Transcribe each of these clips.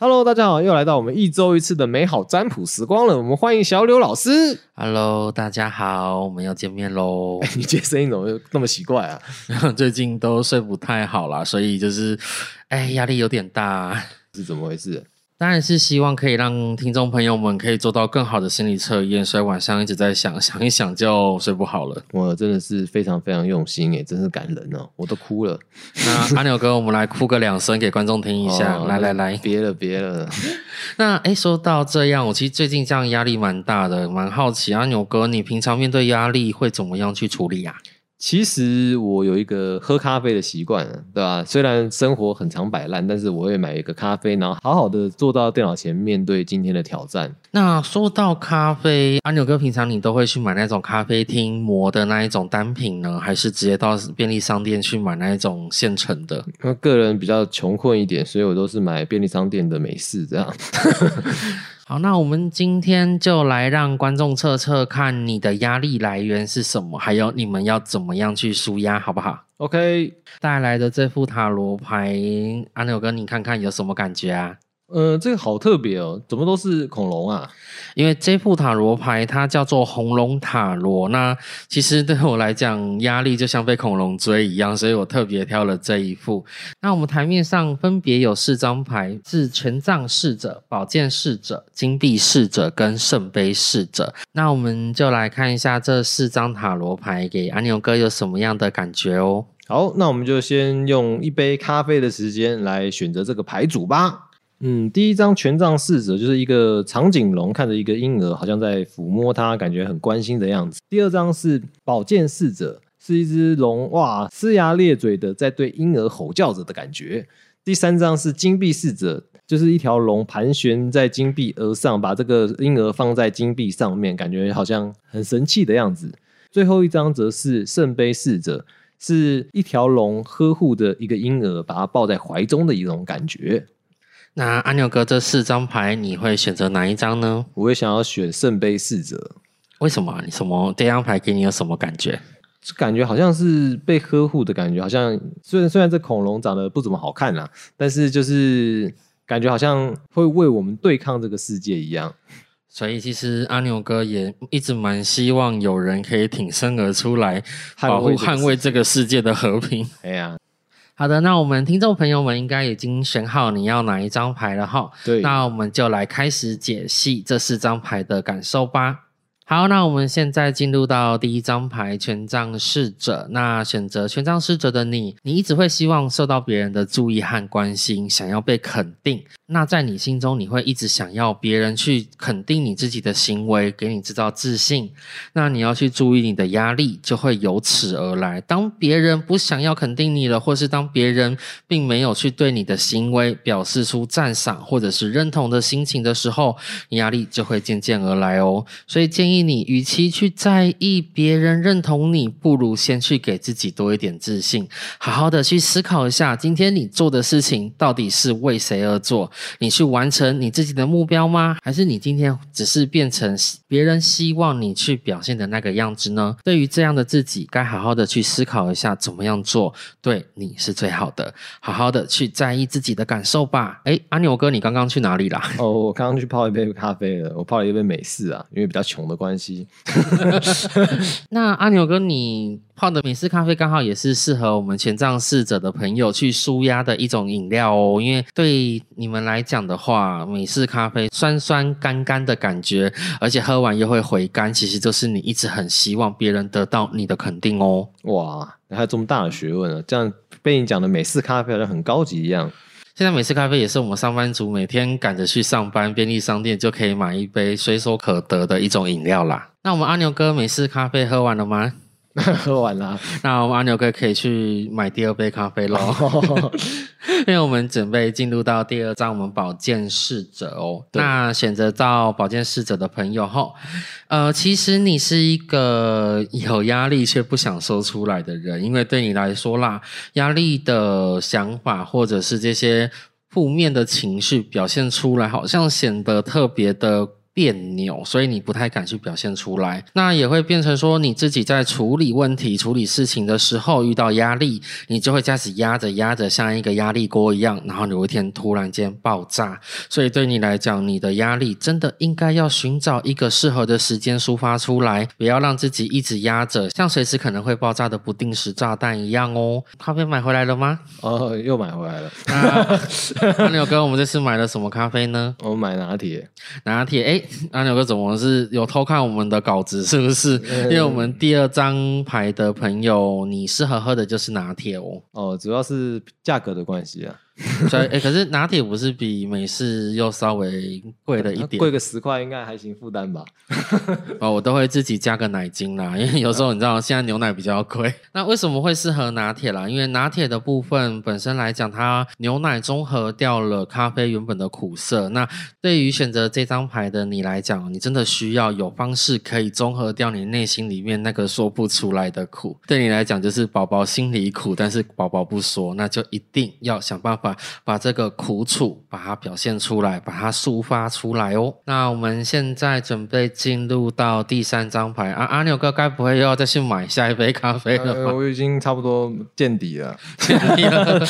Hello，大家好，又来到我们一周一次的美好占卜时光了。我们欢迎小柳老师。Hello，大家好，我们又见面喽。你这声音怎么那么奇怪啊？最近都睡不太好啦，所以就是，哎，压力有点大。是怎么回事？当然是希望可以让听众朋友们可以做到更好的心理测验，所以晚上一直在想，想一想就睡不好了。我真的是非常非常用心耶，真是感人哦，我都哭了。那阿牛哥，我们来哭个两声给观众听一下。哦来来来，别了别了，那哎，说到这样，我其实最近这样压力蛮大的，蛮好奇阿牛哥，你平常面对压力会怎么样去处理啊？其实我有一个喝咖啡的习惯，对吧？虽然生活很常摆烂，但是我会买一个咖啡，然后好好的坐到电脑前面对今天的挑战。那说到咖啡，阿牛哥，平常你都会去买那种咖啡厅磨的那一种单品呢，还是直接到便利商店去买那一种现成的？因为个人比较穷困一点，所以我都是买便利商店的美式这样。好，那我们今天就来让观众测测看你的压力来源是什么，还有你们要怎么样去舒压，好不好？OK，带来的这副塔罗牌，阿牛哥，你看看有什么感觉啊？呃，这个好特别哦，怎么都是恐龙啊？因为这副塔罗牌它叫做红龙塔罗，那其实对我来讲压力就像被恐龙追一样，所以我特别挑了这一副。那我们台面上分别有四张牌，是权杖侍者、宝剑侍者、金币侍者跟圣杯侍者。那我们就来看一下这四张塔罗牌给阿牛哥有什么样的感觉哦。好，那我们就先用一杯咖啡的时间来选择这个牌组吧。嗯，第一张权杖侍者就是一个长颈龙看着一个婴儿，好像在抚摸他，感觉很关心的样子。第二张是宝剑侍者，是一只龙，哇，呲牙咧嘴的在对婴儿吼叫着的感觉。第三张是金币侍者，就是一条龙盘旋在金币额上，把这个婴儿放在金币上面，感觉好像很神气的样子。最后一张则是圣杯侍者，是一条龙呵护着一个婴儿，把它抱在怀中的一种感觉。那阿牛哥这四张牌你会选择哪一张呢？我会想要选圣杯侍者，为什么啊？你什么这张牌给你有什么感觉？就感觉好像是被呵护的感觉，好像虽然虽然这恐龙长得不怎么好看啦，但是就是感觉好像会为我们对抗这个世界一样。所以其实阿牛哥也一直蛮希望有人可以挺身而出来保护捍卫捍卫这个世界的和平。哎呀，好的，那我们听众朋友们应该已经选好你要哪一张牌了哈。对，那我们就来开始解析这四张牌的感受吧。好，那我们现在进入到第一张牌权杖侍者。那选择权杖侍者的你，你一直会希望受到别人的注意和关心，想要被肯定。那在你心中，你会一直想要别人去肯定你自己的行为，给你制造自信。那你要去注意你的压力，就会由此而来。当别人不想要肯定你了，或是当别人并没有去对你的行为表示出赞赏或者是认同的心情的时候，压力就会渐渐而来哦。所以建议你，与其去在意别人认同你，不如先去给自己多一点自信，好好的去思考一下，今天你做的事情到底是为谁而做？你去完成你自己的目标吗？还是你今天只是变成别人希望你去表现的那个样子呢？对于这样的自己，该好好的去思考一下，怎么样做对你是最好的。好好的去在意自己的感受吧。哎，阿牛哥，你刚刚去哪里啦？哦，我刚刚去泡一杯咖啡了，我泡了一杯美式啊，因为比较穷的关系。那阿牛哥，你泡的美式咖啡刚好也是适合我们权杖侍者的朋友去舒压的一种饮料哦。因为对你们来讲的话，美式咖啡酸酸干干的感觉，而且喝完又会回甘，其实就是你一直很希望别人得到你的肯定哦。哇，还有这么大的学问啊！这样被你讲的美式咖啡好像很高级一样。现在美式咖啡也是我们上班族每天赶着去上班，便利商店就可以买一杯随手可得的一种饮料啦。那我们阿牛哥美式咖啡喝完了吗？喝完了，那我们阿牛哥可以去买第二杯咖啡喽，因为我们准备进入到第二章，我们保健侍者哦。那选择到保健侍者的朋友哈，呃，其实你是一个有压力却不想说出来的人，因为对你来说啦，压力的想法或者是这些负面的情绪表现出来，好像显得特别的。别扭，所以你不太敢去表现出来。那也会变成说，你自己在处理问题、处理事情的时候遇到压力，你就会开始压着压着，像一个压力锅一样，然后有一天突然间爆炸。所以对你来讲，你的压力真的应该要寻找一个适合的时间抒发出来，不要让自己一直压着，像随时可能会爆炸的不定时炸弹一样哦。咖啡买回来了吗？哦，又买回来了。那牛哥，我们这次买了什么咖啡呢？我买拿铁。拿铁，哎，阿 牛哥怎么是有偷看我们的稿子？是不是？因为我们第二张牌的朋友，你适合喝的就是拿铁哦。哦，主要是价格的关系啊。所以，哎，可是拿铁不是比美式又稍微贵了一点，贵个十块应该还行负担吧？哦，我都会自己加个奶精啦，因为有时候你知道现在牛奶比较贵。那为什么会适合拿铁啦？因为拿铁的部分本身来讲，它牛奶中和掉了咖啡原本的苦涩。那对于选择这张牌的你来讲，你真的需要有方式可以中和掉你内心里面那个说不出来的苦。对你来讲，就是宝宝心里苦，但是宝宝不说，那就一定要想办法。把这个苦楚把它表现出来，把它抒发出来哦。那我们现在准备进入到第三张牌啊，阿牛哥该不会又要再去买下一杯咖啡了吧？我已经差不多见底了，见底了。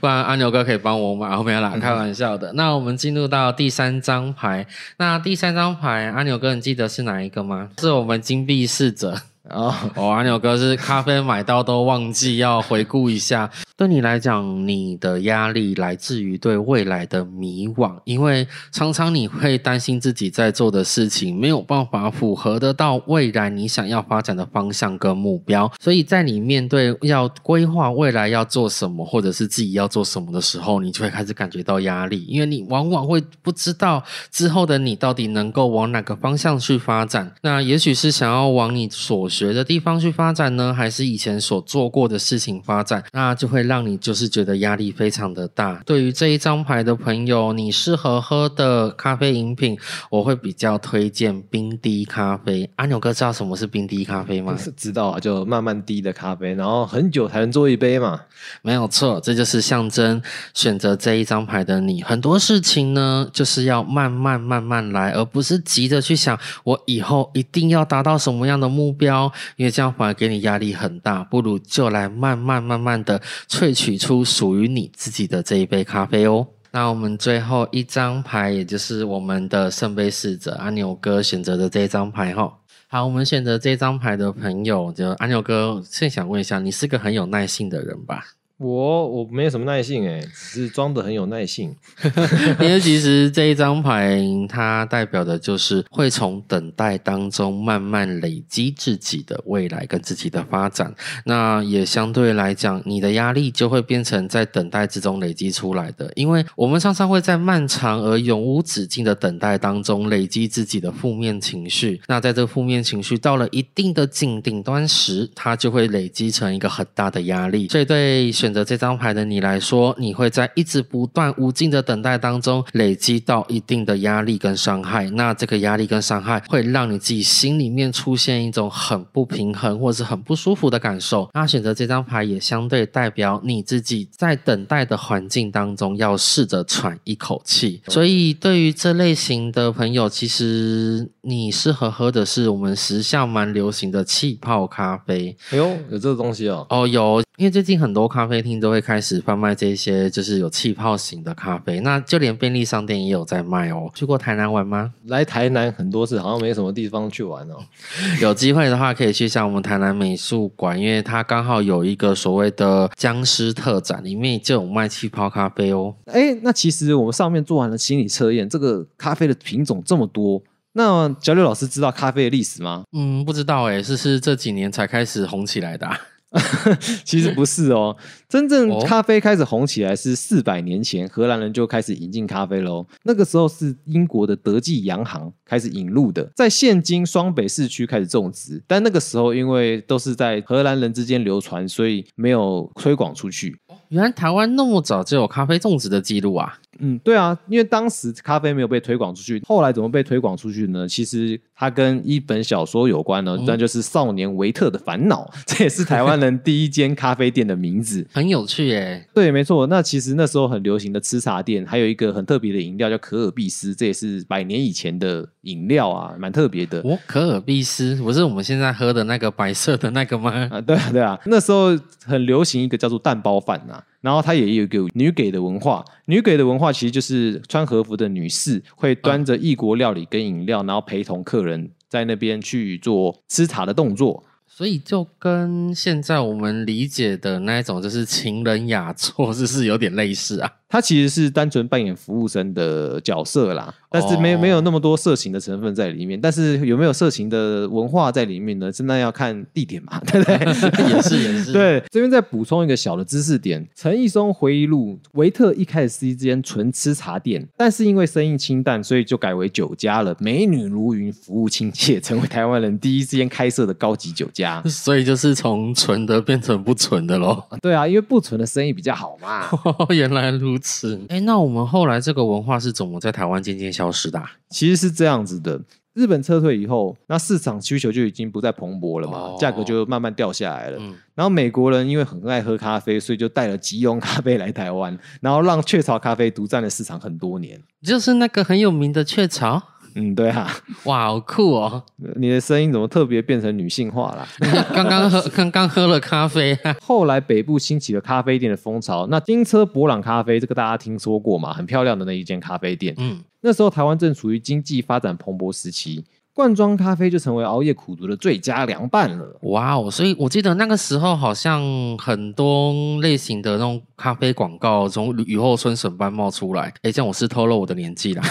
不然阿牛哥可以帮我买，后面啦，开玩笑的。那我们进入到第三张牌，那第三张牌，阿牛哥你记得是哪一个吗？是我们金币侍者。哦，我，阿牛哥是咖啡买到都忘记要回顾一下。对你来讲，你的压力来自于对未来的迷惘，因为常常你会担心自己在做的事情没有办法符合得到未来你想要发展的方向跟目标，所以在你面对要规划未来要做什么，或者是自己要做什么的时候，你就会开始感觉到压力，因为你往往会不知道之后的你到底能够往哪个方向去发展。那也许是想要往你所学的地方去发展呢，还是以前所做过的事情发展？那就会让你就是觉得压力非常的大。对于这一张牌的朋友，你适合喝的咖啡饮品，我会比较推荐冰滴咖啡。阿牛哥知道什么是冰滴咖啡吗？知道啊，就慢慢滴的咖啡，然后很久才能做一杯嘛。没有错，这就是象征选择这一张牌的你。很多事情呢，就是要慢慢慢慢来，而不是急着去想我以后一定要达到什么样的目标。因为这样反而给你压力很大，不如就来慢慢慢慢的萃取出属于你自己的这一杯咖啡哦。那我们最后一张牌，也就是我们的圣杯侍者阿牛哥选择的这一张牌哈。好，我们选择这张牌的朋友，就阿牛哥，现想问一下，你是个很有耐性的人吧？我我没有什么耐性哎，只是装的很有耐性。因为其实这一张牌，它代表的就是会从等待当中慢慢累积自己的未来跟自己的发展。那也相对来讲，你的压力就会变成在等待之中累积出来的。因为我们常常会在漫长而永无止境的等待当中累积自己的负面情绪。那在这负面情绪到了一定的顶顶端时，它就会累积成一个很大的压力。所以对选选择这张牌的你来说，你会在一直不断无尽的等待当中累积到一定的压力跟伤害。那这个压力跟伤害会让你自己心里面出现一种很不平衡或是很不舒服的感受。那选择这张牌也相对代表你自己在等待的环境当中要试着喘一口气。所以对于这类型的朋友，其实你适合喝的是我们时下蛮流行的气泡咖啡。哎呦，有这个东西哦！哦，有。因为最近很多咖啡厅都会开始贩卖这些，就是有气泡型的咖啡。那就连便利商店也有在卖哦。去过台南玩吗？来台南很多次，好像没什么地方去玩哦。有机会的话，可以去像我们台南美术馆，因为它刚好有一个所谓的僵尸特展，里面就有卖气泡咖啡哦。哎，那其实我们上面做完了心理测验，这个咖啡的品种这么多，那小柳老师知道咖啡的历史吗？嗯，不知道哎，是是这几年才开始红起来的。其实不是哦，真正咖啡开始红起来是四百年前，荷兰人就开始引进咖啡喽。那个时候是英国的德记洋行开始引入的，在现今双北市区开始种植，但那个时候因为都是在荷兰人之间流传，所以没有推广出去。原来台湾那么早就有咖啡种植的记录啊！嗯，对啊，因为当时咖啡没有被推广出去，后来怎么被推广出去呢？其实它跟一本小说有关呢，那就是《少年维特的烦恼》，这也是台湾人第一间咖啡店的名字。很有趣耶。对，没错。那其实那时候很流行的吃茶店，还有一个很特别的饮料叫可尔必斯，这也是百年以前的饮料啊，蛮特别的。哦，可尔必斯不是我们现在喝的那个白色的那个吗？啊，对啊，对啊，那时候很流行一个叫做蛋包饭呐、然后它也有一个女给的文化，女给的文化其实就是穿和服的女士会端着异国料理跟饮料，然后陪同客人在那边去做吃茶的动作。所以就跟现在我们理解的那一种，就是情人雅座，是不是有点类似啊？它其实是单纯扮演服务生的角色啦，但是没哦没有那么多色情的成分在里面。但是有没有色情的文化在里面呢？真的要看地点嘛，对不对？也是也是，，对，这边再补充一个小的知识点：陈义松回忆录，维特一开始是一间纯吃茶店，但是因为生意清淡，所以就改为酒家了。美女如云，服务亲切，成为台湾人第一间开设的高级酒家。所以就是从纯的变成不纯的喽。对啊，因为不纯的生意比较好嘛。原来如此，哎，那我们后来这个文化是怎么在台湾渐渐消失的啊、其实是这样子的。日本撤退以后，那市场需求就已经不再蓬勃了嘛，哦价格就慢慢掉下来了。嗯，然后美国人因为很爱喝咖啡，所以就带了即溶咖啡来台湾，然后让雀巢咖啡独占了市场很多年。就是那个很有名的雀巢，嗯，对啊，哇，好酷哦！你的声音怎么特别变成女性化啦？刚刚喝刚刚喝了咖啡啊，后来北部兴起了咖啡店的风潮，那金车博朗咖啡这个大家听说过嘛？很漂亮的那一间咖啡店。嗯，那时候台湾正处于经济发展蓬勃时期，罐装咖啡就成为熬夜苦读的最佳凉拌了。哇哦！所以我记得那个时候好像很多类型的那种咖啡广告从雨后春笋般冒出来。哎，这样我是透露我的年纪啦。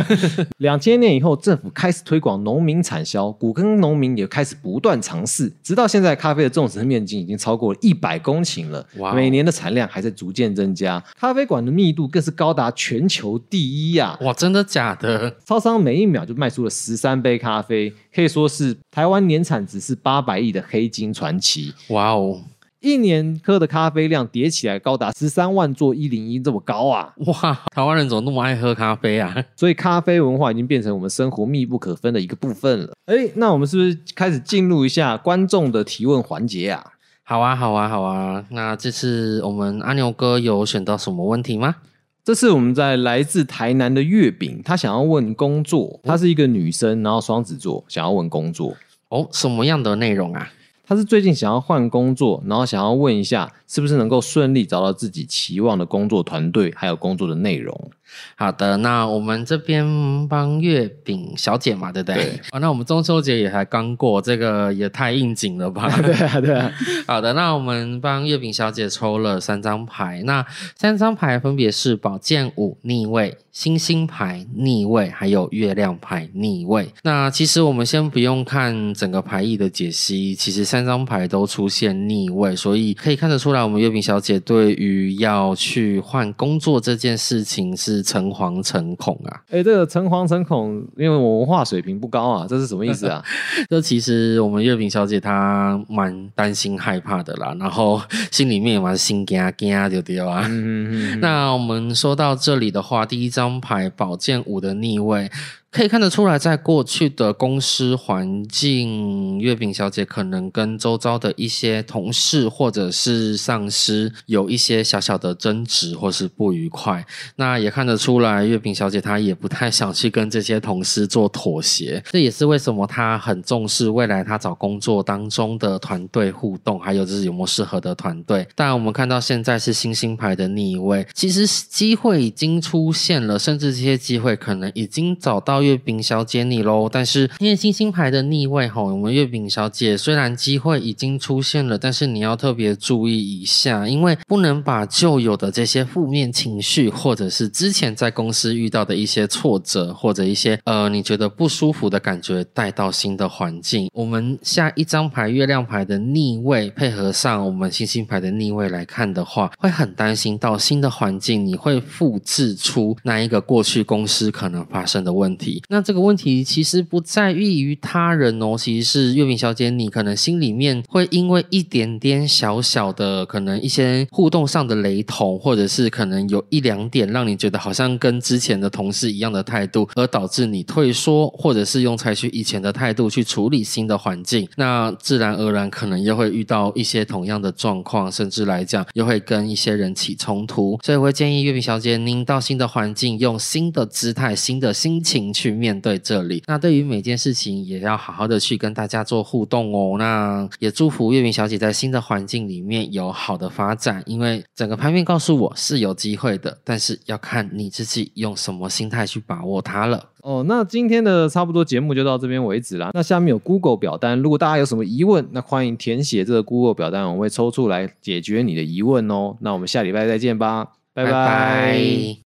两千年以后，政府开始推广农民产销，古坑农民也开始不断尝试，直到现在，咖啡的种植面积已经超过了一百公顷了，哇哦每年的产量还在逐渐增加，咖啡馆的密度更是高达全球第一呀、哇，真的假的？超商每一秒就卖出了十三杯咖啡，可以说是台湾年产值是八百亿的黑金传奇。哇哦！一年喝的咖啡量叠起来高达十三万座一零一这么高啊！哇，台湾人怎么那么爱喝咖啡啊？所以咖啡文化已经变成我们生活密不可分的一个部分了。哎，那我们是不是开始进入一下观众的提问环节啊？好啊，好啊，好啊！那这次我们阿牛哥有选到什么问题吗？这次我们在来自台南的月饼，她想要问工作，她是一个女生，然后双子座，想要问工作。哦，什么样的内容啊？她是最近想要换工作，然后想要问一下，是不是能够顺利找到自己期望的工作团队，还有工作的内容。好的，那我们这边帮月饼小姐嘛，对不对？对啊，那我们中秋节也才刚过，这个也太应景了吧？对啊，对啊，好的，那我们帮月饼小姐抽了三张牌，那三张牌分别是宝剑五逆位、星星牌逆位，还有月亮牌逆位。那其实我们先不用看整个牌意的解析，其实三张牌都出现逆位，所以可以看得出来，我们月饼小姐对于要去换工作这件事情是诚惶诚恐啊。哎，这个诚惶诚恐，因为我文化水平不高啊，这是什么意思啊？这其实我们月饼小姐她蛮担心害怕的啦，然后心里面也蛮心惊惊就对啊。嗯嗯嗯，那我们说到这里的话，第一张牌宝剑五的逆位，可以看得出来，在过去的公司环境，月饼小姐可能跟周遭的一些同事或者是上司有一些小小的争执或是不愉快。那也看得出来，月饼小姐她也不太想去跟这些同事做妥协，这也是为什么她很重视未来她找工作当中的团队互动，还有就是有没有适合的团队。但我们看到现在是星星牌的逆位，其实机会已经出现了，甚至这些机会可能已经找到月饼小姐你喽。但是因为星星牌的逆位哈，我们月饼小姐虽然机会已经出现了，但是你要特别注意一下，因为不能把旧有的这些负面情绪，或者是之前在公司遇到的一些挫折，或者一些呃你觉得不舒服的感觉带到新的环境。我们下一张牌月亮牌的逆位，配合上我们星星牌的逆位来看的话，会很担心到新的环境你会复制出那一个过去公司可能发生的问题。那这个问题其实不在意于他人哦，其实是月饼小姐你可能心里面会因为一点点小小的可能一些互动上的雷同，或者是可能有一两点让你觉得好像跟之前的同事一样的态度，而导致你退缩，或者是用采取以前的态度去处理新的环境，那自然而然可能又会遇到一些同样的状况，甚至来讲又会跟一些人起冲突。所以我会建议月饼小姐您到新的环境，用新的姿态、新的心情去面对这里。那对于每件事情，也要好好的去跟大家做互动哦。那也祝福月明小姐在新的环境里面有好的发展，因为整个盘面告诉我是有机会的，但是要看你自己用什么心态去把握它了。哦，那今天的差不多节目就到这边为止啦。那下面有 Google 表单，如果大家有什么疑问，那欢迎填写这个 Google 表单，我们会抽出来解决你的疑问哦。那我们下礼拜再见吧，拜拜拜